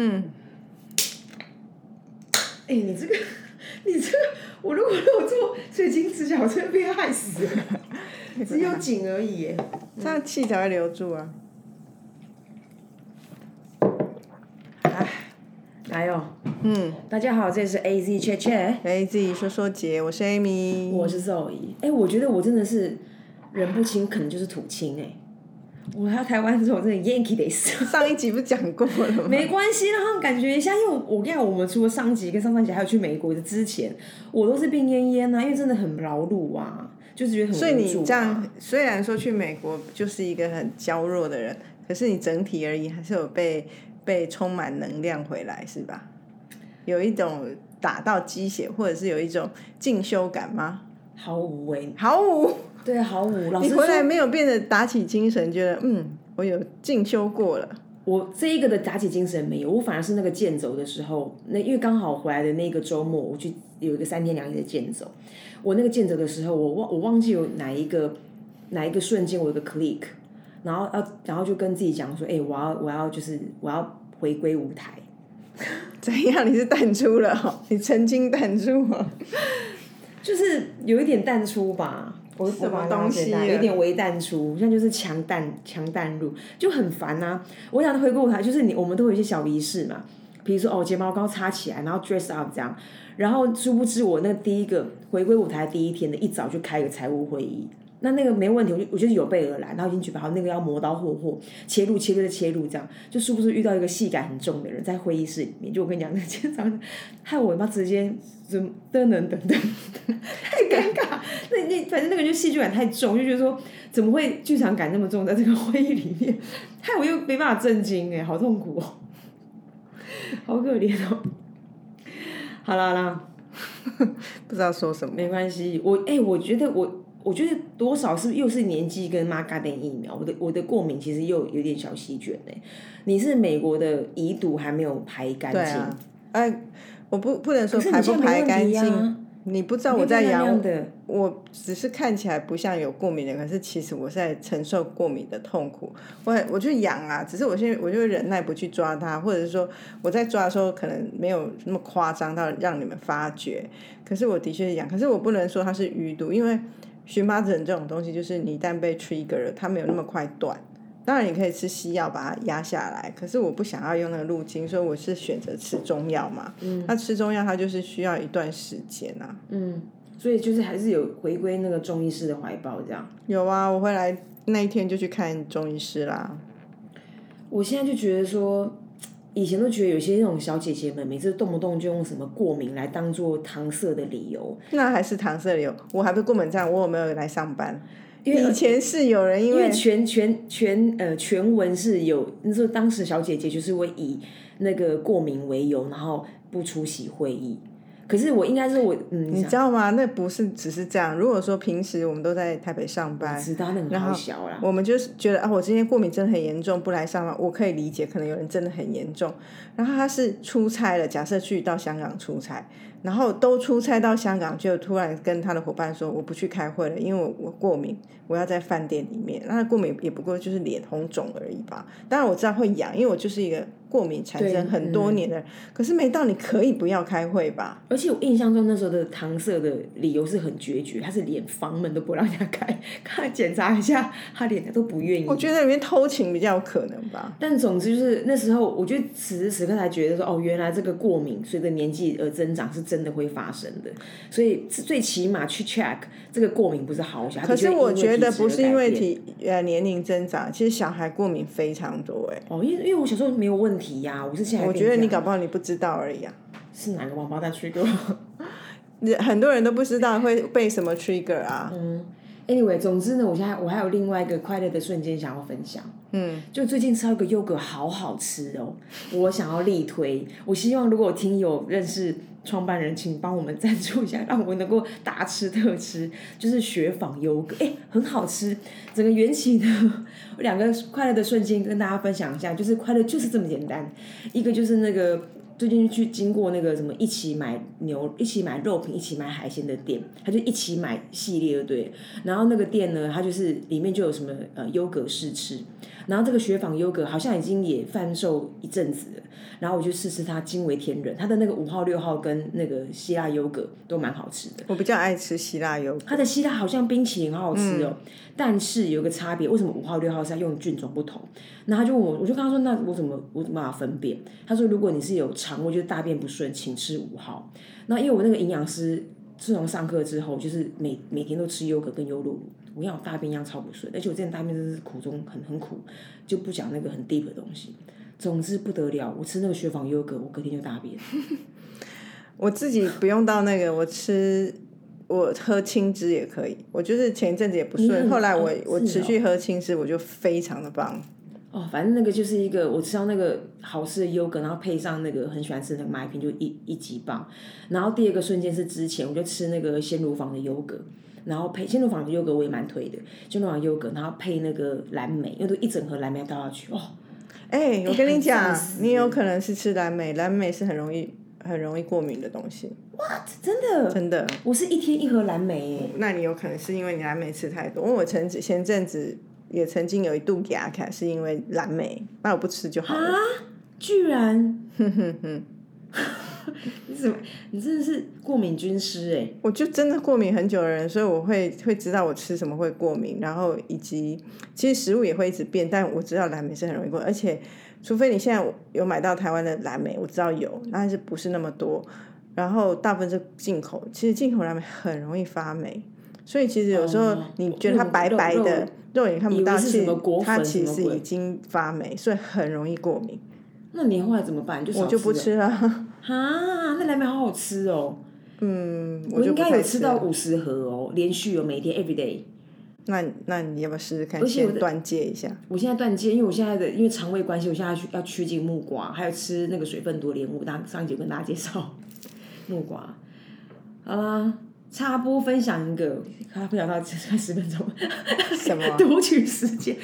嗯，哎、你这个，你这个，我如果漏做水晶指甲，我真的被害死了。只有紧而已耶。这样气才会留住啊。哎，来哦，嗯，大家好，这里是 A Z 切切，哎，自己说说姐，我是 Amy，我是 Zoe。哎、我觉得我真的是人不清，可能就是土清哎。我来到台湾之后，我真的 Yankee 得死。上一集不是讲过了吗？没关系，让他们感觉一下，因为我我跟你讲，我们除了上集跟上上集，还有去美国的之前，我都是病恹恹啊，因为真的很劳碌啊，就是觉得很所以你这样，虽然说去美国就是一个很娇弱的人，可是你整体而言还是有被被充满能量回来，是吧？有一种打到鸡血，或者是有一种进修感吗？毫无哎、毫无，对，好无。老师，你回来没有变得打起精神，觉得嗯，我有进修过了。我这一个的打起精神没有，我反而是那个健走的时候，那因为刚好回来的那个周末，我去有一个三天两夜的健走，我那个健走的时候，我忘我忘记有哪一个哪一个瞬间我有个 click，然后要然后就跟自己讲说，哎、我要我要就是我要回归舞台。怎样？你是淡出了哦？你曾经淡出吗？就是有一点淡出吧，我什么东西有一点微淡出，现在就是强淡强淡入，就很烦呐、我想回顾舞台，就是你我们都有一些小仪式嘛，比如说哦睫毛膏擦起来，然后 dress up 这样，然后殊不知我那第一个回归舞台第一天的一早就开个财务会议。那那个没问题，我就我就是有备而来，然后已经准备好那个要磨刀霍霍，切入切入再切入，这样。就殊不知遇到一个戏感很重的人在会议室里面，就我跟你讲，那今天早上害我他妈直接就噔噔噔噔，太尴尬。那那反正那个就戏剧感太重，就觉得说怎么会剧场感那么重，在这个会议里面，害我又没办法震惊哎，好痛苦哦，好可怜哦。好啦好啦，不知道说什么。没关系，我哎、我觉得我我觉得多少是又是年纪跟妈嘎的疫苗，我的我的过敏其实又有点小席卷哎。你是美国的遗毒还没有排干净，哎，我不不能说排不排干净，你不知道我在养，我只是看起来不像有过敏的，可是其实我是在承受过敏的痛苦。我我就养啊，只是我现在我就忍耐不去抓它，或者是说我在抓的时候可能没有那么夸张到让你们发觉。可是我的确是养，可是我不能说它是余毒，因为荨麻疹这种东西就是你一旦被 trigger 了，它没有那么快断。当然，你可以吃西药把它压下来，可是我不想要用那个路径，所以我是选择吃中药嘛。嗯，那吃中药它就是需要一段时间啊。嗯，所以就是还是有回归那个中医师的怀抱这样。有啊，我回来那一天就去看中医师啦。我现在就觉得说，以前都觉得有些那种小姐姐们，每次动不动就用什么过敏来当做搪塞的理由，那还是搪塞理由，我还不过门站，我有没有来上班？因为以前是有人因为全全全呃全文是有，那时候当时小姐姐就是会以那个过敏为由，然后不出席会议。可是我应该是我嗯，你知道吗？那不是只是这样。如果说平时我们都在台北上班，知道那很好小啦。我们就是觉得啊，我今天过敏真的很严重，不来上班，我可以理解，可能有人真的很严重。然后他是出差了，假设去到香港出差，然后都出差到香港，就突然跟他的伙伴说我不去开会了，因为我我过敏，我要在饭店里面。那过敏也不过就是脸红肿而已吧。当然我知道会痒，因为我就是一个过敏产生很多年的人。可是没到你可以不要开会吧？而且我印象中那时候的搪塞的理由是很决绝，他是连房门都不让人家开，看检查一下他连都不愿意。我觉得里面偷情比较有可能吧。但总之就是那时候，我觉得此时此刻才觉得说，哦，原来这个过敏随着年纪而增长是真的会发生的，所以最起码去 check 这个过敏不是好小。可是我觉得不是因为体体呃年龄增长，其实小孩过敏非常多哎。哦，因为因为我小时候没有问题呀、我是现在我觉得你搞不好你不知道而已啊。是哪个王八蛋去给我？很多人都不知道会被什么 trigger 啊。嗯，anyway，总之呢，我现在我还有另外一个快乐的瞬间想要分享。嗯，就最近吃到一个优格，好好吃哦！我想要力推，我希望如果我听友认识创办人，请帮我们赞助一下，让我能够大吃特吃。就是雪纺优格，哎，很好吃。整个缘起呢，两个快乐的瞬间跟大家分享一下，就是快乐就是这么简单。一个就是那个最近去经过那个什么一起买牛、一起买肉品、一起买海鲜的店，他就一起买系列，对。然后那个店呢，它就是里面就有什么呃优格试吃，然后这个雪纺优格好像已经也贩售一阵子了，然后我就试试它，惊为天人。它的那个五号、六号跟那个希腊优格都蛮好吃的。我比较爱吃希腊优格，它的希腊好像冰淇淋好好吃哦，但是有个差别，为什么五号、六号是要用菌种不同？那他就问我，我就跟他说，那我怎么我怎么分辨？他说，如果你是有肠胃就是大便不顺，请吃五号。那因为我那个营养师自从上课之后，就是每每天都吃优格跟优酪乳，我跟你讲大便一样超不顺，而且我之前大便真是苦中很很苦，就不讲那个很 deep 的东西。总之不得了，我吃那个雪纺优格，我隔天就大便。我自己不用到那个，我吃我喝青汁也可以。我就是前一阵子也不顺，后来我我持续喝青汁，我就非常的棒。哦，反正那个就是一个我吃到那个好吃的优格，然后配上那个很喜欢吃的那个麦片，就一一级棒。然后第二个瞬间是之前我就吃那个鲜乳坊的优格，然后配鲜乳坊的优格我也蛮推的，鲜乳坊优格，然后配那个蓝莓，因为都一整盒蓝莓倒下去，哦，哎、我跟你讲你有可能是吃蓝莓，蓝莓是很容易很容易过敏的东西，What？真的，真的。我是一天一盒蓝莓耶，那你有可能是因为你蓝莓吃太多，因为我前前阵子也曾经有一度牙卡是因为蓝莓，那我不吃就好了。啊，居然，你怎么，你真的是过敏军师哎，我就真的过敏很久的人，所以我会会知道我吃什么会过敏，然后以及其实食物也会一直变，但我知道蓝莓是很容易过敏，而且除非你现在有买到台湾的蓝莓，我知道有，但是不是那么多，然后大部分是进口，其实进口蓝莓很容易发霉，所以其实有时候哦你觉得它白白肉的肉眼看不到，以为是其实什么果它其实已经发霉，所以很容易过敏，那你后来怎么办？就少我就不吃了。哈，那蓝莓好好吃哦。嗯，我应该有吃到五十盒哦，连续有每天 every day。那那你要不要试试看，先断戒一下？我现在断戒，因为我现在的因为肠胃关系，我现在去要趋近木瓜，还有吃那个水分多莲雾。大上一节跟大家介绍木瓜。好啦，插播分享一个，他分享到快十分钟，什么？读取时间。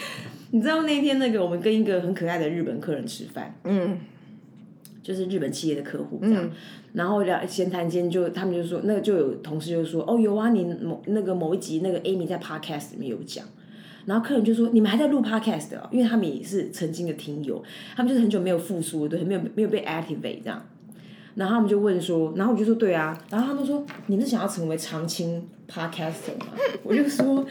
你知道那天那个我们跟一个很可爱的日本客人吃饭，嗯就是日本企业的客户这样，然后聊闲谈间就他们就说，那个就有同事就说，哦有啊，你某那个某一集那个 Amy 在 podcast 里面有讲，然后客人就说你们还在录 podcast 的、哦，因为他们也是曾经的听友，他们就是很久没有复苏，对，没有没有被 activate 这样，然后他们就问说，然后我就说对啊，然后他们说你们是想要成为常青 podcaster 吗？我就说。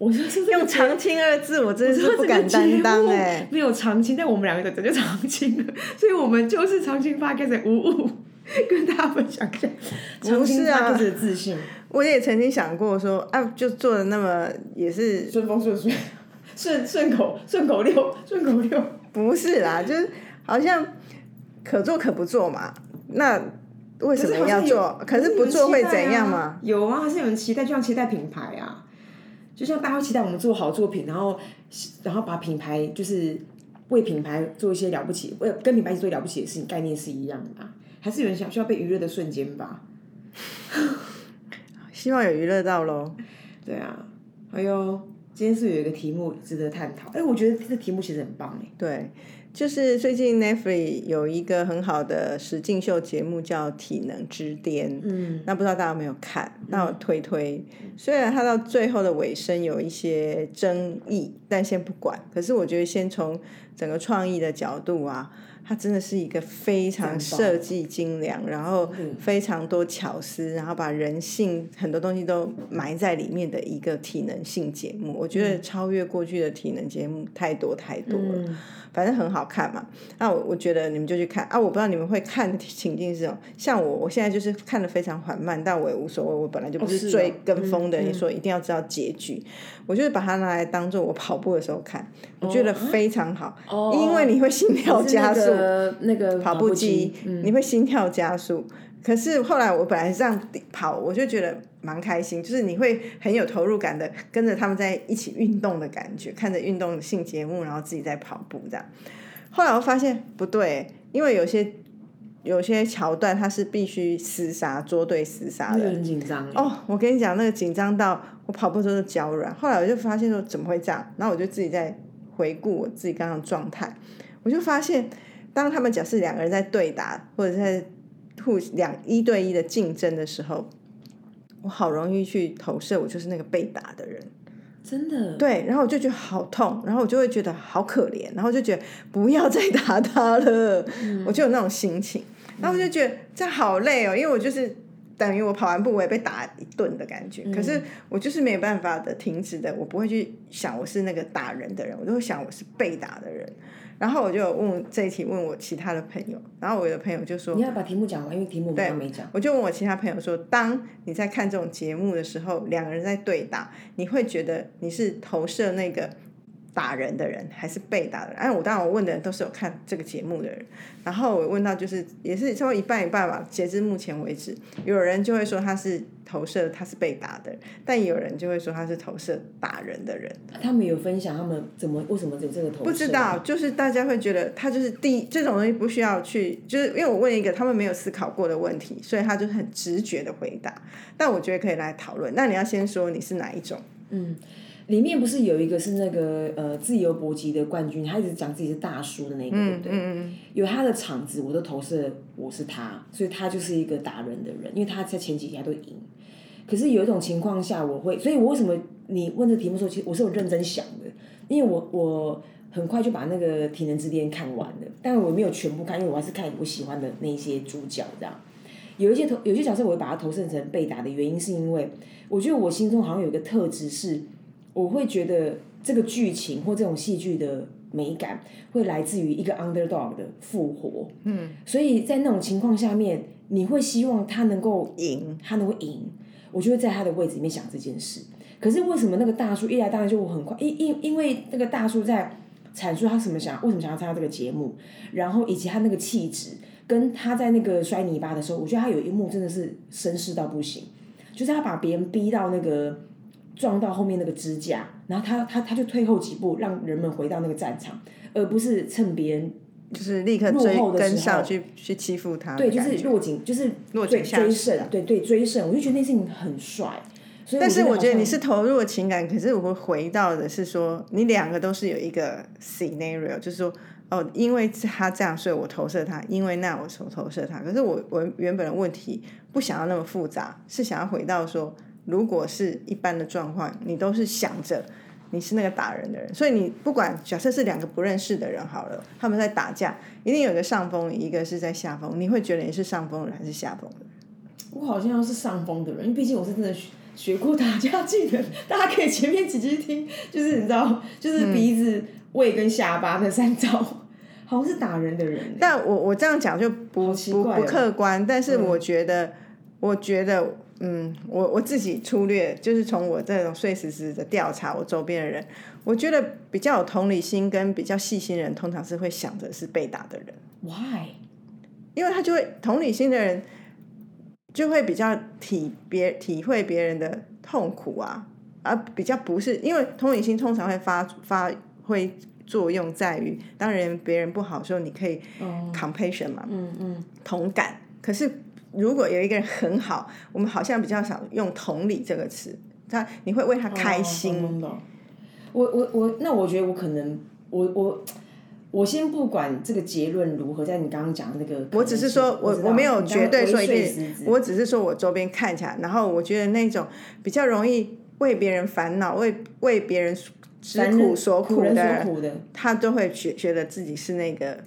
我就说这个用“常青”二字，我真的是不敢担当哎、没有常青，但我们两个早就常青了，所以我们就是常青 podcast 五五，跟大家分享一下常青是啊 podcast 的自信，我也曾经想过说，啊，就做的那么也是顺风顺水，顺顺口顺口溜，顺口溜。不是啦，就是好像可做可不做嘛。那为什么要做？可是不做会怎样嘛？有啊，还是有人期待，就像期待品牌啊，就像大家会期待我们做好作品，然后然后把品牌就是为品牌做一些了不起，为跟品牌一起做了不起的事情，概念是一样的啊。还是有人想需要被娱乐的瞬间吧？希望有娱乐到喽。对啊，还有今天是有一个题目值得探讨，哎，我觉得这个题目其实很棒哎。对，就是最近 Netflix 有一个很好的实境秀节目叫《体能之巅》，嗯，那不知道大家有没有看？那我推推，虽然它到最后的尾声有一些争议，但先不管。可是我觉得先从整个创意的角度啊，它真的是一个非常设计精良，然后非常多巧思，然后把人性很多东西都埋在里面的一个体能性节目。我觉得超越过去的体能节目太多太多了。反正很好看嘛。那我我觉得你们就去看啊！我不知道你们会看的情境是什么。像我，我现在就是看的非常缓慢，但我也无所谓。我本来就不是是哦追跟风的，你说一定要知道结局，我就是把它拿来当做我跑步的时候看，我觉得非常好，哦因为你会心跳加速。那个那个跑步步机，你会心跳加速。可是后来我本来是这样跑，我就觉得蛮开心，就是你会很有投入感的跟着他们在一起运动的感觉，看着运动性节目，然后自己在跑步这样。后来我发现不对，因为有些有些桥段它是必须厮杀，捉对厮杀的。很紧张哦，我跟你讲，那个紧张到我跑步的时候都脚软。后来我就发现说怎么会这样，然后我就自己在回顾我自己刚刚的状态，我就发现当他们假设两个人在对打，或者在互两一对一的竞争的时候，我好容易去投射，我就是那个被打的人。真的，对，然后我就觉得好痛，然后我就会觉得好可怜，然后就觉得不要再打他了，我就有那种心情，然后我就觉得这样好累哦，因为我就是等于我跑完步我也被打一顿的感觉，可是我就是没有办法的停止的，我不会去想我是那个打人的人，我就会想我是被打的人。然后我就问这一题，问我其他的朋友，然后我的朋友就说：“你要把题目讲完，因为题目我刚没讲。”我就问我其他朋友说：“当你在看这种节目的时候，两个人在对打，你会觉得你是投射那个？”打人的人还是被打的人？哎，我当然我问的人都是有看这个节目的人，然后我问到就是也是差不多一半一半吧。截至目前为止，有人就会说他是投射他是被打的，但有人就会说他是投射打人的人。他们有分享他们怎么为什么有这个投射？不知道，就是大家会觉得他就是第这种东西不需要去，就是因为我问一个他们没有思考过的问题，所以他就很直觉的回答。但我觉得可以来讨论。那你要先说你是哪一种？嗯。里面不是有一个是那个呃自由搏击的冠军，他一直讲自己是大叔的那个，对不对？有他的场子，我都投射我是他，所以他就是一个打人的人，因为他在前几天都赢。可是有一种情况下，我会，所以我为什么你问这题目的时候，其实我是有认真想的，因为我我很快就把那个体能之巅看完了，但我没有全部看，因为我还是看我喜欢的那些主角这样。有一些投有些角色，我会把它投射成被打的原因，是因为我觉得我心中好像有一个特质是。我会觉得这个剧情或这种戏剧的美感会来自于一个 underdog 的复活，嗯，所以在那种情况下面，你会希望他能够赢，他能够赢，我就会在他的位置里面想这件事。可是为什么那个大叔一来当然就很快，因因因为那个大叔在阐述他什么想为什么想要参加这个节目，然后以及他那个气质，跟他在那个摔泥巴的时候，我觉得他有一幕真的是绅士到不行，就是他把别人逼到那个。撞到后面那个支架，然后他他他就退后几步，让人们回到那个战场，而不是趁别人就是立刻追跟上去去欺负他。对，就是落井就是落井追胜，对对追胜，我就觉得那事情很帅。但是我觉得你是投入了情感，可是我会回到的是说，你两个都是有一个 scenario，就是说哦，因为他这样，所以我投射他；因为那我投投射他。可是我我原本的问题不想要那么复杂，是想要回到说。如果是一般的状况，你都是想着你是那个打人的人，所以你不管假设是两个不认识的人好了，他们在打架，一定有一个上风，一个是在下风，你会觉得你是上风人还是下风人？我好像是上风的人，因为毕竟我是真的学学过打架技能，大家可以前面几集听，就是你知道，就是鼻子、胃跟下巴那三招，好像是打人的人。但我我这样讲就不不不客观，但是我觉得，我觉得。嗯，我我自己粗略就是从我这种碎石子的调查，我周边的人，我觉得比较有同理心跟比较细心人，通常是会想着是被打的人。Why？因为他就会同理心的人，就会比较体别体会别人的痛苦啊，而比较不是因为同理心通常会发发挥作用在于，当人别人不好的时候，你可以 compassion 嘛，嗯嗯，同感，可是。如果有一个人很好，我们好像比较少用“同理”这个词，他你会为他开心。我我我，那我觉得我可能，我我我先不管这个结论如何，在你刚刚讲的那个，我只是说我我没有绝对说一定，我只是说我周边看起来，然后我觉得那种比较容易为别人烦恼、为为别人吃苦所苦的，他都会觉觉得自己是那个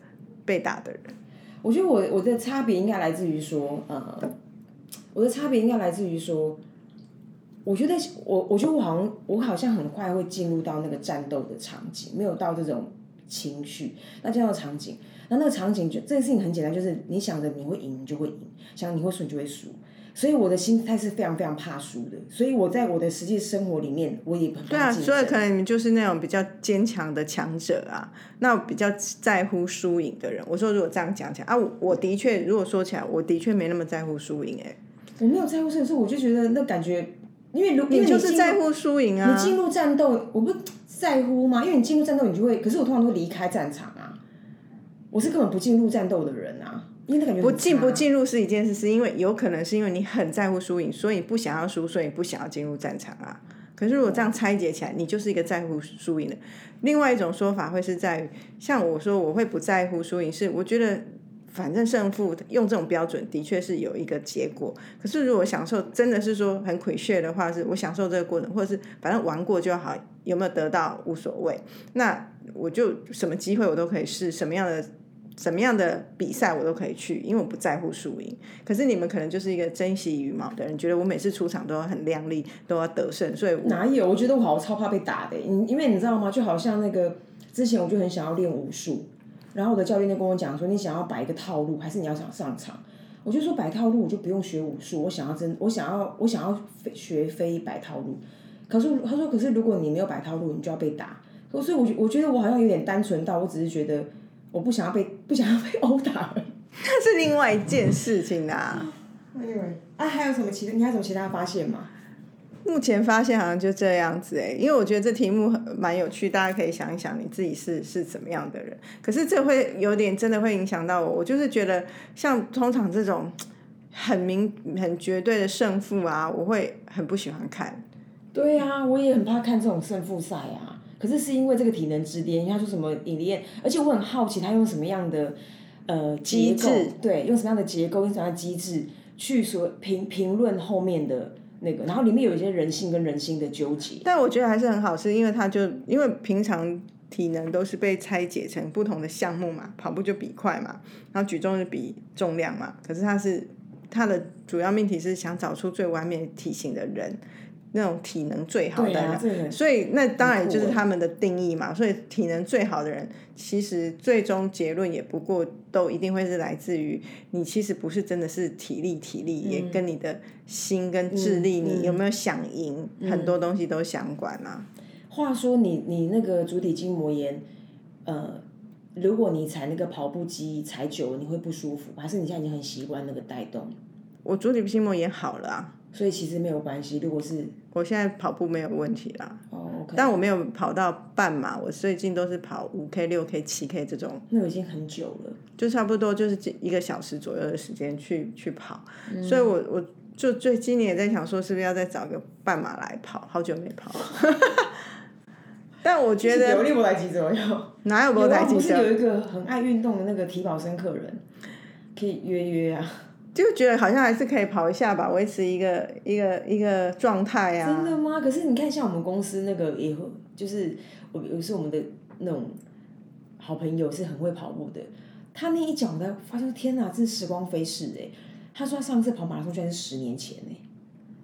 被打的人。我觉得我我的差别应该来自于说，呃，我的差别应该来自于说，我觉得我我觉得我好像我好像很快会进入到那个战斗的场景，没有到这种情绪。那这样的场景，那那个场景就这件事情很简单，就是你想着你会赢，你就会赢；想你会输，你就会输。所以我的心态是非常非常怕输的，所以我在我的实际生活里面，我也对啊，所以可能你们就是那种比较坚强的强者啊，那比较在乎输赢的人。我说如果这样讲起来啊，我的确如果说起来，我的确没那么在乎输赢哎。我没有在乎输赢，我就觉得那感觉，因为如你就是在乎输赢啊，你进入战斗，我不在乎吗？因为你进入战斗，你就会，可是我通常都会离开战场啊，我是根本不进入战斗的人啊。不进不进入是一件事，是因为有可能是因为你很在乎输赢，所以不想要输，所以不想要进入战场啊。可是如果这样拆解起来，你就是一个在乎输赢的。另外一种说法会是在于，像我说我会不在乎输赢，是我觉得反正胜负用这种标准的确是有一个结果。可是如果享受真的是说很亏血的话，是我享受这个过程，或者是反正玩过就好，有没有得到无所谓。那我就什么机会我都可以试，什么样的。什么样的比赛我都可以去，因为我不在乎输赢。可是你们可能就是一个珍惜羽毛的人，觉得我每次出场都要很亮丽，都要得胜。所以哪有？我觉得我好超怕被打的。因因为你知道吗？就好像那个之前我就很想要练武术，然后我的教练就跟我讲说：“你想要摆一个套路，还是你要想上场？”我就说：“摆套路我就不用学武术，我想要真，我想要我想要学飞摆套路。”可是他说：“可是如果你没有摆套路，你就要被打。”所以我我觉得我好像有点单纯到，我只是觉得。我不想要被不想要被殴打，那是另外一件事情啦。啊，还有什么其他？你还有什么其他发现吗？目前发现好像就这样子哎，因为我觉得这题目蛮有趣，大家可以想一想你自己是是怎么样的人。可是这会有点真的会影响到我，我就是觉得像通常这种很明很绝对的胜负啊，我会很不喜欢看。对啊，我也很怕看这种胜负赛啊。可是是因为这个体能之巅，他说什么引力链，而且我很好奇他用什么样的呃机制，对，用什么样的结构，用什么样的机制去说评评论后面的那个，然后里面有一些人性跟人心的纠结。但我觉得还是很好，是因为他就因为平常体能都是被拆解成不同的项目嘛，跑步就比快嘛，然后举重就比重量嘛，可是他是他的主要命题是想找出最完美体型的人。那种体能最好的人，所以那当然就是他们的定义嘛。所以体能最好的人，其实最终结论也不过都一定会是来自于你其实不是真的是体力，体力也跟你的心跟智力，你有没有想赢，很多东西都相关啊。话说你你那个足底筋膜炎，呃，如果你踩那个跑步机踩久了，你会不舒服，还是你现在已经很习惯那个带动？我足底筋膜炎好了啊。所以其实没有关系，如果是我现在跑步没有问题啦。哦，但我没有跑到半马，我最近都是跑五 K、六 K、七 K 这种。那已经很久了。就差不多就是一个小时左右的时间去去跑，所以我我就最今年也在想说，是不是要再找个半马来跑？好久没跑。但我觉得 有六百几左右。哪有六百几？不是有一个很爱运动的那个体保生客人，可以约约啊。就觉得好像还是可以跑一下吧，维持一个一个一个状态啊。真的吗？可是你看，像我们公司那个也会，就是我有是我们的那种好朋友，是很会跑步的。他那一讲的，发现天哪，这是时光飞逝哎。他说他上次跑马拉松居然是十年前哎，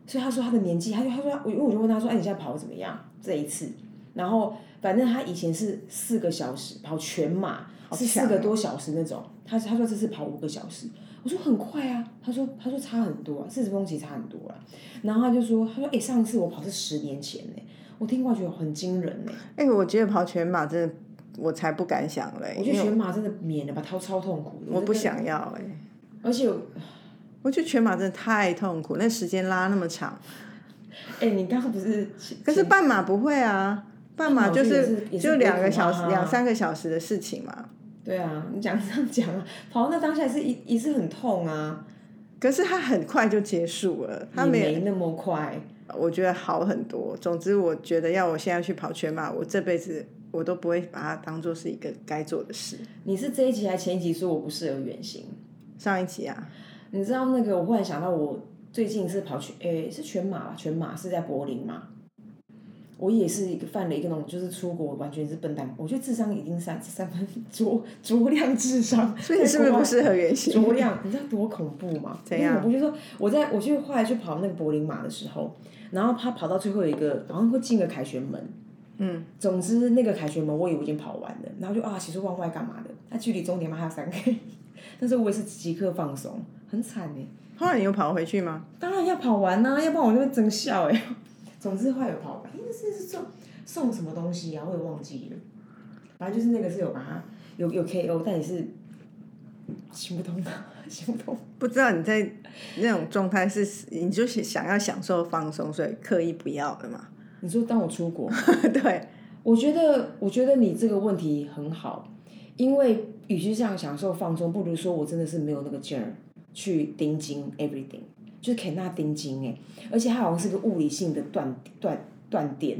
所以他说他的年纪，他就他说我因为我就问他说，哎，你现在跑的怎么样？这一次，然后反正他以前是四个小时跑全马，是四个多小时那种。他他说这次跑五个小时。我说很快啊，他说他说差很多啊，四十分钟其实差很多啊。然后他就说他说哎，上次我跑是十年前呢，我听过觉得很惊人呢。哎，我觉得跑全马真的我才不敢想嘞。我觉得全马真的免了吧，超超痛苦。我不想要哎。而且，我觉得全马真的太痛苦，那时间拉那么长。哎，你刚刚不是？可是半马不会啊，半马就是就两个小时、两三个小时的事情嘛。对啊，你讲这样讲啊，跑那当下是一一是很痛啊，可是它很快就结束了，它没那么快，我觉得好很多。总之，我觉得要我现在去跑全马，我这辈子我都不会把它当做是一个该做的事。你是这一集还前一集说我不适合远行？上一集啊，你知道那个我忽然想到，我最近是跑全诶是全马，全马是在柏林嘛。我也是一个犯了一个那种，就是出国完全是笨蛋。我觉得智商已经三三分卓卓量智商，所以你是不是不适合原型？卓量，你知道多恐怖吗？怎样？我就说我在我去后来去跑那个柏林马的时候，然后他跑到最后一个，好像会进个凯旋门。嗯。总之那个凯旋门我以为已经跑完了，然后就啊，其实往外干嘛的？那距离终点嘛还有三 K，但是我也是即刻放松，很惨哎。后来你又跑回去吗？当然要跑完呐，要不然我就会真笑哎。总之后来有跑完。是是送送什么东西啊？我也忘记了。反正就是那个是有把它有有 KO，但也是行不通的，行不通。不知道你在那种状态是，你就是想要享受放松，所以刻意不要的嘛？你说当我出国？对，我觉得我觉得你这个问题很好，因为与其这样享受放松，不如说我真的是没有那个劲儿去盯紧 everything，就是肯纳丁金哎，而且它好像是个物理性的断断。断电。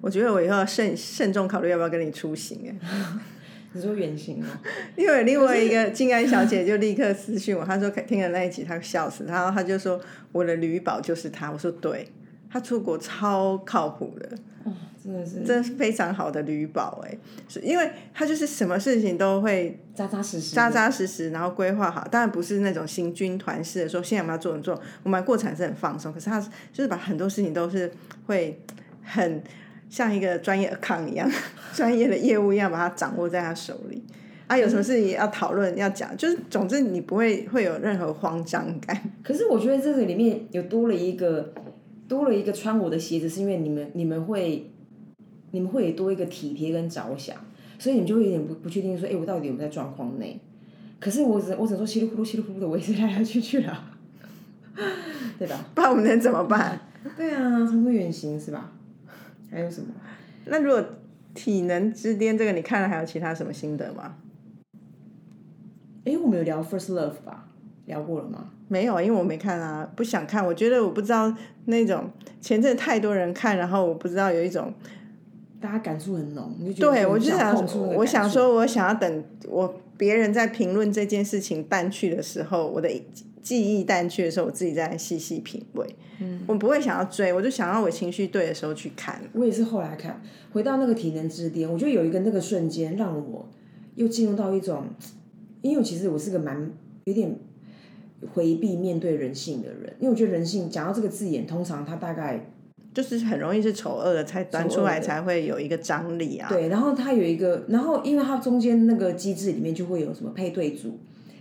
我觉得我以后要慎慎重考虑要不要跟你出行哎。你说远行哦？因为另外一个静安小姐就立刻私讯我，她说听了那一集，她笑死，然后她就说我的旅保就是她。我说对，她出国超靠谱的，哦，真的是，真的是非常好的旅宝哎，是因为他就是什么事情都会扎扎实实、扎扎实实，然后规划好。当然不是那种行军团式的说，现在我们要做做，我们过程是很放松，可是他就是把很多事情都是会很。像一个专业康一样，专业的业务一样，把它掌握在他手里。啊，有什么事情要讨论、要讲，就是总之你不会会有任何慌张感。可是我觉得这个里面有多了一个，多了一个穿我的鞋子，是因为你们你们会，你们会多一个体贴跟着想，所以你们就会有点不不确定说，哎，我到底有没有在状况内？可是我只我只能说稀里糊涂稀里糊涂的，我也是来来去去了，对吧？不然我们能怎么办？对啊，长途远行是吧？还有什么？那如果体能之巅这个你看了，还有其他什么心得吗？哎，我们有聊 First Love 吧？聊过了吗？没有啊，因为我没看啊，不想看。我觉得我不知道那种前阵太多人看，然后我不知道有一种大家感触很浓，你就觉得对我就想，我想说，我想要等我别人在评论这件事情淡去的时候，我的。记忆淡去的时候，我自己再细细品味。嗯，我不会想要追，我就想要我情绪对的时候去看。我也是后来看，回到那个体能之巅，我觉得有一个那个瞬间，让我又进入到一种，因为其实我是个蛮有点回避面对人性的人，因为我觉得人性讲到这个字眼，通常它大概就是很容易是丑恶的，才端出来才会有一个张力啊。对，然后它有一个，然后因为它中间那个机制里面就会有什么配对组，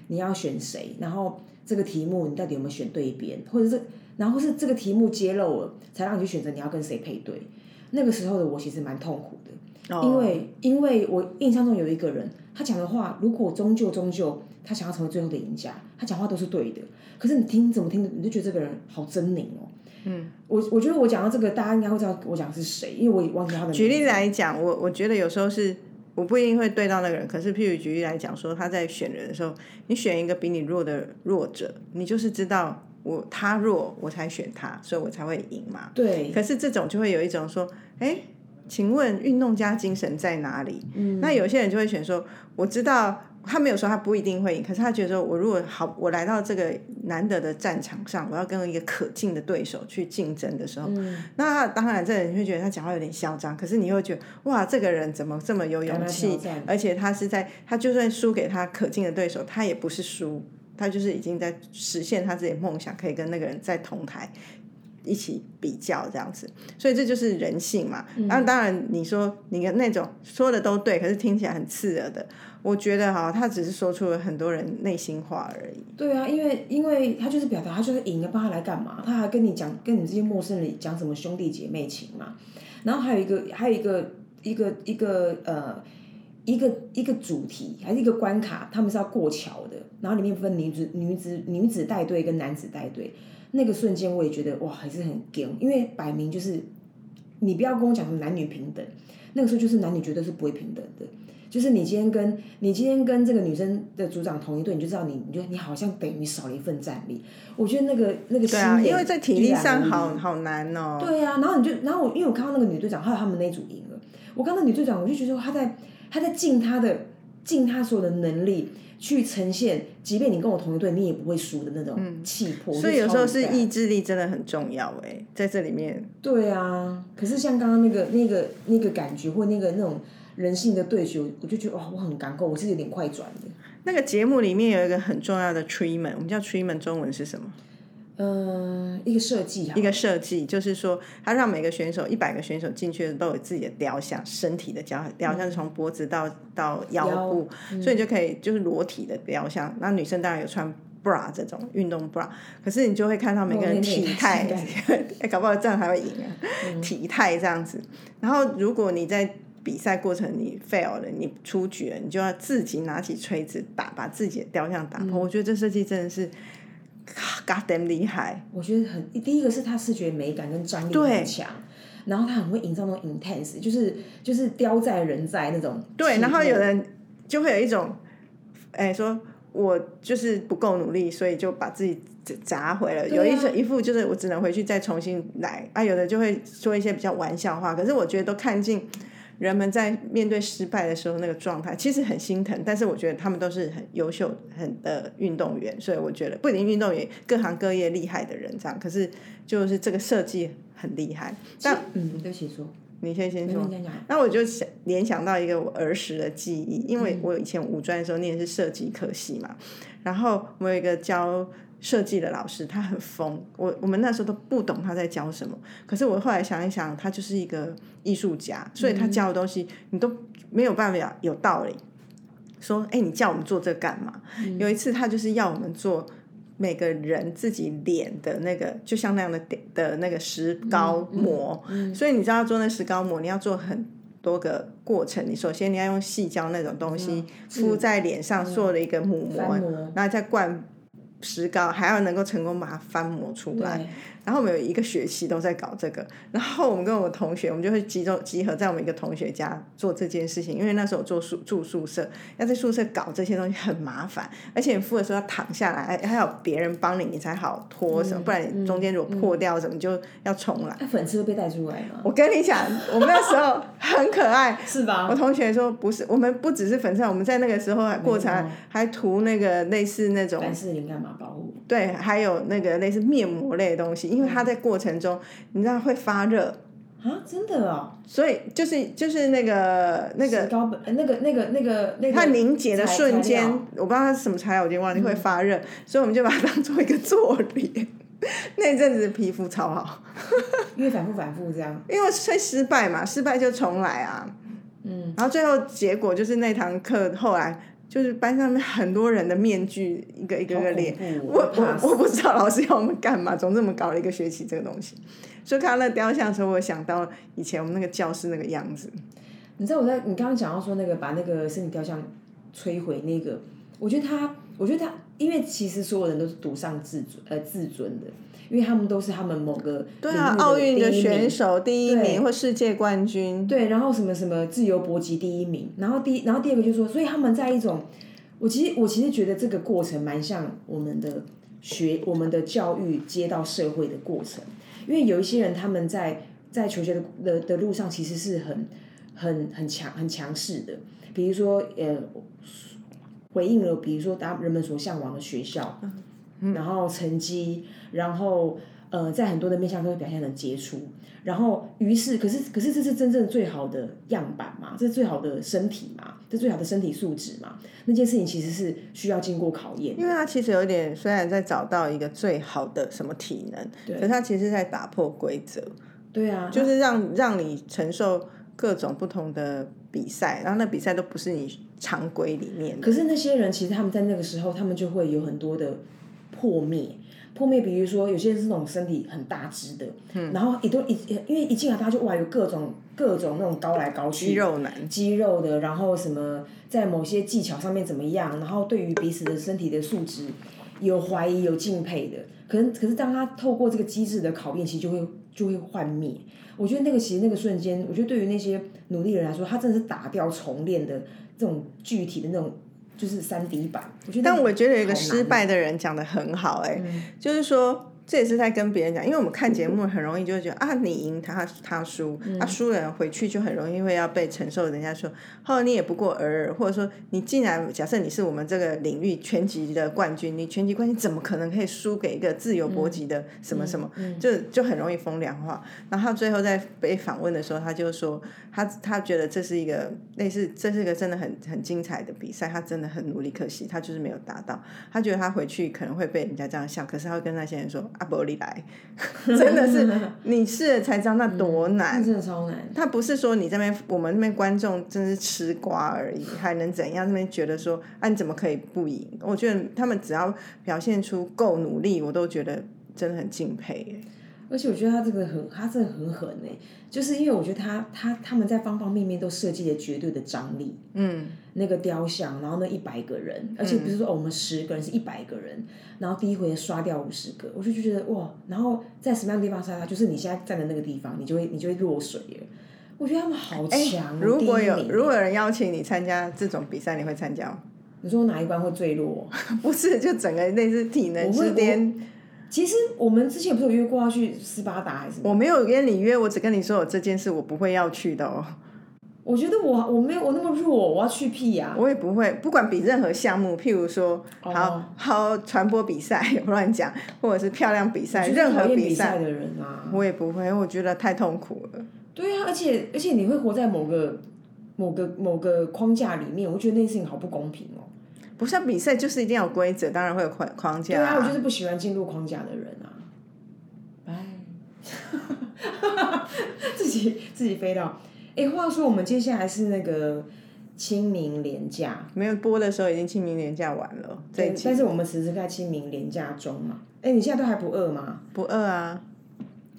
你要选谁，然后。这个题目你到底有没有选对边，或者是然后是这个题目揭露了，才让你去选择你要跟谁配对。那个时候的我其实蛮痛苦的，因为因为我印象中有一个人，他讲的话如果终究终究他想要成为最后的赢家，他讲话都是对的。可是你听怎么听的，你就觉得这个人好狰狞哦。嗯，我我觉得我讲到这个，大家应该会知道我讲的是谁，因为我忘记他的。举例来讲，我我觉得有时候是。我不一定会对到那个人，可是譬如举例来讲说，他在选人的时候，你选一个比你弱的弱者，你就是知道我他弱，我才选他，所以我才会赢嘛。对。可是这种就会有一种说，哎，请问运动家精神在哪里？嗯。那有些人就会选说，我知道。他没有说他不一定会赢，可是他觉得说，我如果好，我来到这个难得的战场上，我要跟一个可敬的对手去竞争的时候，那当然这人会觉得他讲话有点嚣张，可是你会觉得哇，这个人怎么这么有勇气？而且他是在他就算输给他可敬的对手，他也不是输，他就是已经在实现他自己的梦想，可以跟那个人在同台。一起比较这样子，所以这就是人性嘛。然后当然你说你的那种说的都对，可是听起来很刺耳的，我觉得哈，他只是说出了很多人内心话而已。对啊，因为因为他就是表达，他就是赢了，帮他来干嘛？他还跟你讲，跟你这些陌生人讲什么兄弟姐妹情嘛？然后还有一个，还有一个一个一个呃一个一个主题，还是一个关卡，他们是要过桥的。然后里面分女子女子女子带队跟男子带队。那个瞬间，我也觉得哇，还是很惊，因为摆明就是，你不要跟我讲什么男女平等，那个时候就是男女绝对是不会平等的，就是你今天跟你今天跟这个女生的组长同一队，你就知道你，你就你好像等于少了一份战力。我觉得那个那个心啊，因为在体力上好好难哦。对呀，然后你就，然后我因为我看到那个女队长，还有他们那一组赢了，我看到女队长，我就觉得她在她在尽她的尽她所有的能力。去呈现，即便你跟我同一队，你也不会输的那种气魄。所以有时候是意志力真的很重要哎，在这里面。对啊，可是像刚刚那个、那个、那个感觉，或那个那种人性的对决，我就觉得哇，我很感够，我是有点快转的。那个节目里面有一个很重要的 treatment，我们叫 treatment，中文是什么？嗯，一个设计，一个设计，就是说，他让每个选手一百个选手进去都有自己的雕像，身体的雕雕像，从脖子到到腰部，所以你就可以就是裸体的雕像。那女生当然有穿 bra 这种运动 bra，可是你就会看到每个人体 态，哎，搞不好这样还会赢啊，体态这样子。然后如果你在比赛过程你 fail 了，你出局了，你就要自己拿起锤子打，把自己的雕像打破。我觉得这设计真的是。God damn 厉害！我觉得很第一个是他视觉美感跟张力很强，然后他很会营造那种 intense，就是就是雕在人在那种。对，然后有人就会有一种，哎，说我就是不够努力，所以就把自己砸回了。有一一副就是我只能回去再重新来啊，有的就会说一些比较玩笑话。可是我觉得都看尽人们在面对失败的时候那个状态，其实很心疼。但是我觉得他们都是很优秀、很的运动员，所以我觉得不仅运动员，各行各业厉害的人这样。可是就是这个设计很厉害。但嗯，对不起说。你先先说，那我就想联想到一个我儿时的记忆，因为我以前五专的时候念的是设计科系嘛，然后我有一个教设计的老师，他很疯，我我们那时候都不懂他在教什么，可是我后来想一想，他就是一个艺术家，所以他教的东西你都没有办法有道理，说哎，你叫我们做这干嘛？有一次他就是要我们做。每个人自己脸的那个，就像那样的的那个石膏模，所以你知道做那石膏模，你要做很多个过程。你首先你要用细胶那种东西敷在脸上，做了一个母膜，然后再灌石膏，还要能够成功把它翻模出来。然后我们有一个学期都在搞这个，然后我们跟我们同学，我们就会集中集合在我们一个同学家做这件事情。因为那时候住宿住宿舍，要在宿舍搞这些东西很麻烦，而且你敷的时候要躺下来，还要别人帮你，你才好脱什么，不然你中间如果破掉什么就要重来。那粉刺会被带出来吗？我跟你讲，我们那时候很可爱，是吧？我同学说不是，我们不只是粉刺，我们在那个时候过程还涂那个类似那种。凡士林干嘛保护？对，还有那个类似面膜类的东西。因为它在过程中，你知道会发热啊，真的哦。所以就是就是那个那个高本那个那个那个那个它凝结的瞬间，我不知道它是什么材料，我已经忘记会发热，所以我们就把它当做一个坐脸。那阵子皮肤超好，因为反复反复这样，因为会失败嘛，失败就重来啊。嗯，然后最后结果就是那堂课后来。就是班上面很多人的面具，一个一个个脸，我我我不知道老师要我们干嘛，总这么搞了一个学期这个东西。所以看到那雕像的时候，我想到以前我们那个教室那个样子。你知道我在你刚刚讲到说那个把那个身体雕像摧毁那个，我觉得他，我觉得他，因为其实所有人都是赌上自尊呃自尊的。因为他们都是他们某个对啊，奥运的选手第一名或世界冠军。对，然后什么什么自由搏击第一名，然后第然后第二个就是说，所以他们在一种，我其实我其实觉得这个过程蛮像我们的学我们的教育接到社会的过程，因为有一些人他们在在求学的的的路上其实是很很很强很强势的，比如说呃回应了比如说当人们所向往的学校。然后成绩，然后呃，在很多的面向都会表现的杰出，然后于是，可是可是这是真正最好的样板嘛？这是最好的身体嘛？这最好的身体素质嘛？那件事情其实是需要经过考验，因为他其实有点虽然在找到一个最好的什么体能，可是他其实在打破规则。对啊，就是让让你承受各种不同的比赛，然后那比赛都不是你常规里面。可是那些人其实他们在那个时候，他们就会有很多的。破灭，破灭。比如说，有些人是那种身体很大只的，然后也都一因为一进来他就哇有各种各种那种高来高去，肌肉男，肌肉的，然后什么在某些技巧上面怎么样，然后对于彼此的身体的素质有怀疑有敬佩的，可能可是当他透过这个机制的考验，其实就会就会幻灭。我觉得那个其实那个瞬间，我觉得对于那些努力人来说，他真的是打掉重练的这种具体的那种。就是三 D 版，但我觉得有一个失败的人讲的很好，哎，就是说。这也是在跟别人讲，因为我们看节目很容易就会觉得啊，你赢他他输，啊输了回去就很容易会要被承受人家说，后来你也不过尔尔，或者说你既然假设你是我们这个领域全级的冠军，你全级冠军怎么可能可以输给一个自由搏击的什么什么，就就很容易风凉话。然后最后在被访问的时候，他就说他他觉得这是一个类似这是一个真的很很精彩的比赛，他真的很努力，可惜他就是没有达到。他觉得他回去可能会被人家这样笑，可是他会跟那些人说。阿伯里来，真的是 你试了才知道那多难，真的超难。他不是说你这边我们那边观众真是吃瓜而已，还能怎样？那边觉得说，啊你怎么可以不赢？我觉得他们只要表现出够努力，我都觉得真的很敬佩。而且我觉得他这个很，他真的很狠哎，就是因为我觉得他他他们在方方面面都设计了绝对的张力。嗯。那个雕像，然后那一百个人，而且不是说哦我们十个人是一百个人，然后第一回刷掉五十个，我就就觉得哇，然后在什么样的地方刷掉，就是你现在站的那个地方，你就会你就会落水了。我觉得他们好强。如果有如果有人邀请你参加这种比赛，你会参加吗？你说我哪一关会坠落？不是，就整个类似体能之巅。其实我们之前不是有约过要去斯巴达还是什么？我没有跟你约，我只跟你说我这件事我不会要去的哦。我觉得我我没有我那么弱，我要去屁呀、我也不会，不管比任何项目，譬如说哦好好传播比赛，我乱讲，或者是漂亮比赛，任何比赛赛的人啊。我也不会，我觉得太痛苦了。对啊，而且而且你会活在某个某个某个框架里面，我觉得那件事情好不公平哦。不像比赛就是一定要有规则，当然会有框框架、对啊，我就是不喜欢进入框架的人啊。拜，自己自己飞到。哎，话说我们接下来是那个清明连假，没有播的时候已经清明年假完了，对，但是我们此时在清明连假中嘛。哎，你现在都还不饿吗？不饿啊。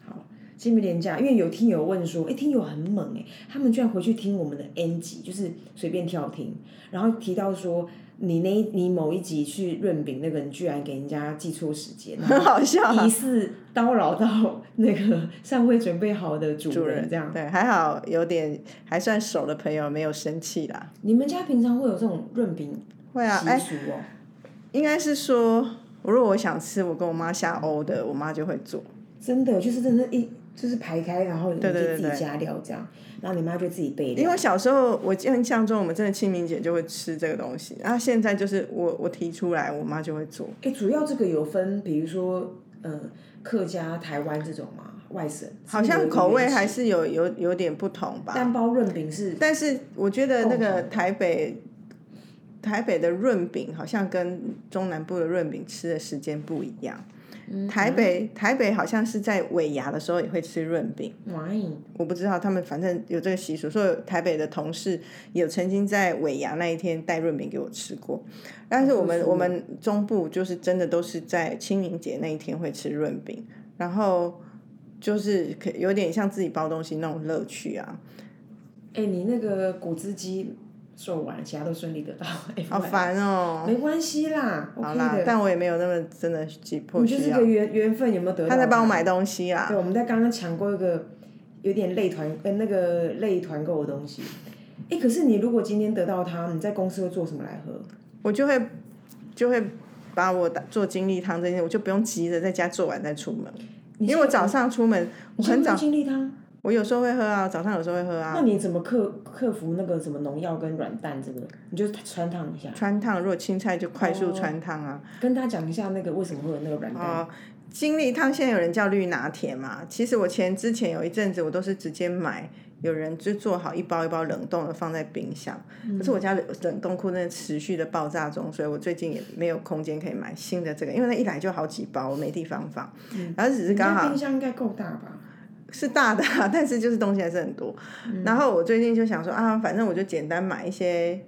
好清明连假，因为有听友问说，哎，听友很猛哎，他们居然回去听我们的 N 集，就是随便跳听，然后提到说你那你某一集去润饼那个，你居然给人家记错时间，很好笑啊疑似叨扰到那个尚未准备好的主主人，这样。对，还好有点还算熟的朋友没有生气啦。你们家平常会有这种润饼会啊，哎、习俗哦？应该是说，如果我想吃，我跟我妈下欧的，我妈就会做。真的就是真的，一就是排开，然后你自己加料这样，然后你妈就自己备料。因为小时候我印象中，我们真的清明节就会吃这个东西，然后现在就是我我提出来，我妈就会做。哎，主要这个有分，比如说呃客家、台湾这种嘛，外省好像口味还是是有有有点不同吧。单包润饼是但是我觉得那共个台北台北的润饼好像跟中南部的润饼吃的时间不一样。嗯台北台北好像是在尾牙的时候也会吃润饼，哇，我不知道他们反正有这个习俗，所以台北的同事有曾经在尾牙那一天带润饼给我吃过。但是我们、我们中部就是真的都是在清明节那一天会吃润饼，然后就是可有点像自己包东西那种乐趣啊。哎，你那个骨汁鸡做完，其他都顺利得到。哎好烦哦、没关系啦好啦，的。但我也没有那么真的急迫需要你就是个。缘缘分，有没有得到？他在帮我买东西啊对，，我们在刚刚抢过一个有点类团呃那个类团购的东西。哎，可是你如果今天得到它，你在公司会做什么来喝？我就会就会把我打做精力汤这件事，我就不用急着在家做完再出门，因为我早上出门，我很早，精力汤。我有时候会喝啊，早上有时候会喝啊。那你怎么克克服那个什么农药跟软蛋这个？你就穿烫一下，穿烫，如果青菜就快哦速穿烫啊。跟他讲一下那个为什么会有那个软蛋。哦，精力汤现在有人叫绿拿铁嘛？其实我前之前有一阵子我都是直接买，有人就做好一包一包冷冻的放在冰箱。可是我家的冷冻库那持续的爆炸中，所以我最近也没有空间可以买新的这个，因为它一来就好几包，我没地方放。然后只是刚好冰箱应该够大吧？是大的、啊，但是就是东西还是很多。然后我最近就想说啊，反正我就简单买一些，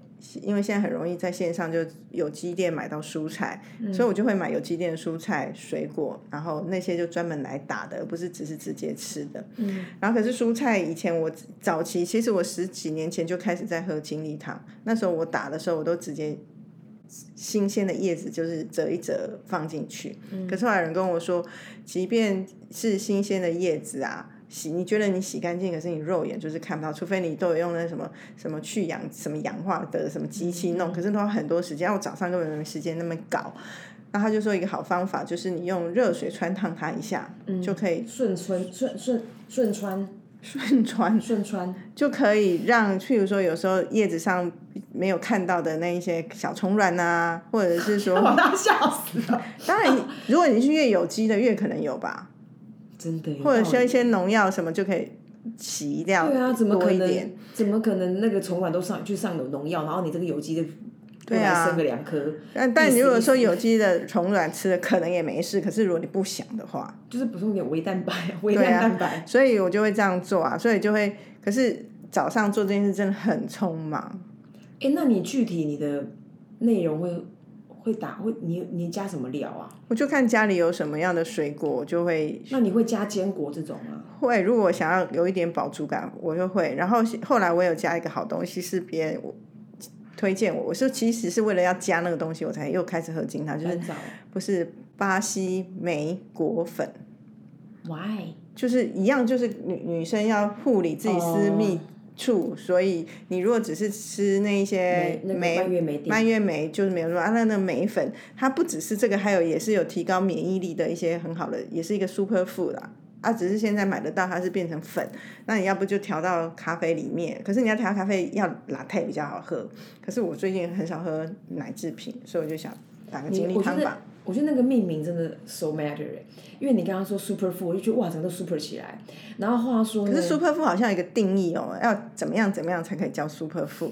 因为现在很容易在线上就有机店买到蔬菜，所以我就会买有机店的蔬菜、水果，然后那些就专门来打的，而不是只是直接吃的。嗯然后可是蔬菜以前我早期，其实我十几年前就开始在喝精力汤，那时候我打的时候我都直接。新鲜的叶子就是折一折放进去，可是后来有人跟我说，即便是新鲜的叶子啊，洗你觉得你洗干净，可是你肉眼就是看不到，除非你都有用那什么什么去氧什么氧化的什么机器弄，可是都要很多时间，我早上根本没时间那么搞。然后他就说一个好方法，就是你用热水穿烫它一下，就可以顺穿顺顺顺穿顺穿，顺穿，就可以让，譬如说有时候叶子上没有看到的那一些小虫卵啊，或者是说，我要笑死了。当然如果你是越有机的，越可能有吧，或者像一些农药什么就可以洗掉对啊，怎么可能？怎么可能那个虫卵都上去上有农药，然后你这个有机的，对啊生个两颗，但但如果说有机的虫卵吃了可能也没事，可是如果你不想的话，就是补充点微蛋白、微蛋白。所以我就会这样做啊，所以就会，可是早上做这件事真的很匆忙。哎，那你具体你的内容会会打会你你加什么料啊？我就看家里有什么样的水果，我就会那你会加坚果这种吗？会。如果我想要有一点饱足感，我就会。然后后来我有加一个好东西，是别人我推荐我，我是其实是为了要加那个东西，我才又开始喝金汤，就是很早不是巴西莓果粉。，Why？就是一样，就是女女生要护理自己私密处，所以你如果只是吃那一些那个酶蔓越莓蔓越莓就是没有说啊，那那莓粉它不只是这个，还有也是有提高免疫力的一些很好的，也是一个 super food 啦。啊，只是现在买得到，它是变成粉，那你要不就调到咖啡里面，可是你要调咖啡要拿太比较好喝。可是我最近很少喝奶制品，所以我就想打个精力汤吧。我觉得那个命名真的 so matter，欸因为你刚刚说 super food，我就觉得哇，整个都 super 起来。然后话说，可是 super food 好像有一个定义哦，要怎么样怎么样才可以叫 super food？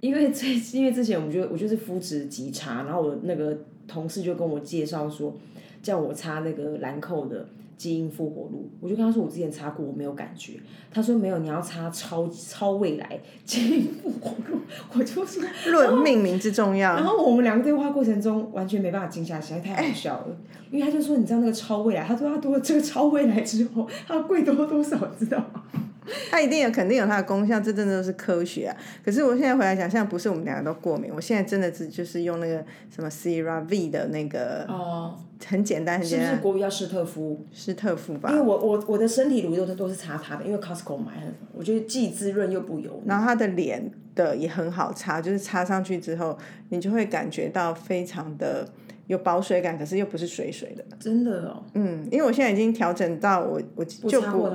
因为最因为之前我们就我就是肤质极差，然后我那个同事就跟我介绍说，叫我擦那个兰蔻的基因复活露，我就跟他说我之前擦过，我没有感觉。他说没有，你要擦超超未来基因复活露。我就说，论命名之重要。然后我们两个对话过程中完全没办法静下心来，太好笑了。因为他就说，你知道那个超未来，他说他多了这个超未来之后，他贵多多少，知道吗？它一定有，肯定有它的功效，这真的都是科学啊。可是我现在回来想，现在不是我们两个都过敏，我现在真的是就是用那个什么 CeraVe 的那个，哦，很简单很是不是国语叫施特夫？施特夫吧因。为我我我的身体乳都是都是擦它的，因为 Costco 买的，我觉得既滋润又不油。然后它的脸的也很好擦，就是擦上去之后，你就会感觉到非常的有保水感，可是又不是水水的。真的哦，嗯，因为我现在已经调整到我我就不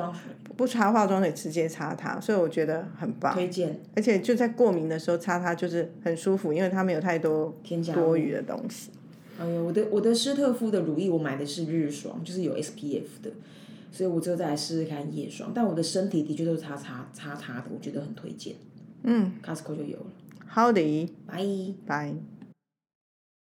不擦化妆水，直接擦它，所以我觉得很棒。推荐而且就在过敏的时候擦它就是很舒服，因为它没有太多添加多余的东西。哎呀，我的我的施特夫的乳液我买的是日霜，就是有 SPF 的，所以我之后再来试试看夜霜。但我的身体的确都是擦擦擦擦的，我觉得很推荐。嗯，Costco 就有了。好的，拜。拜。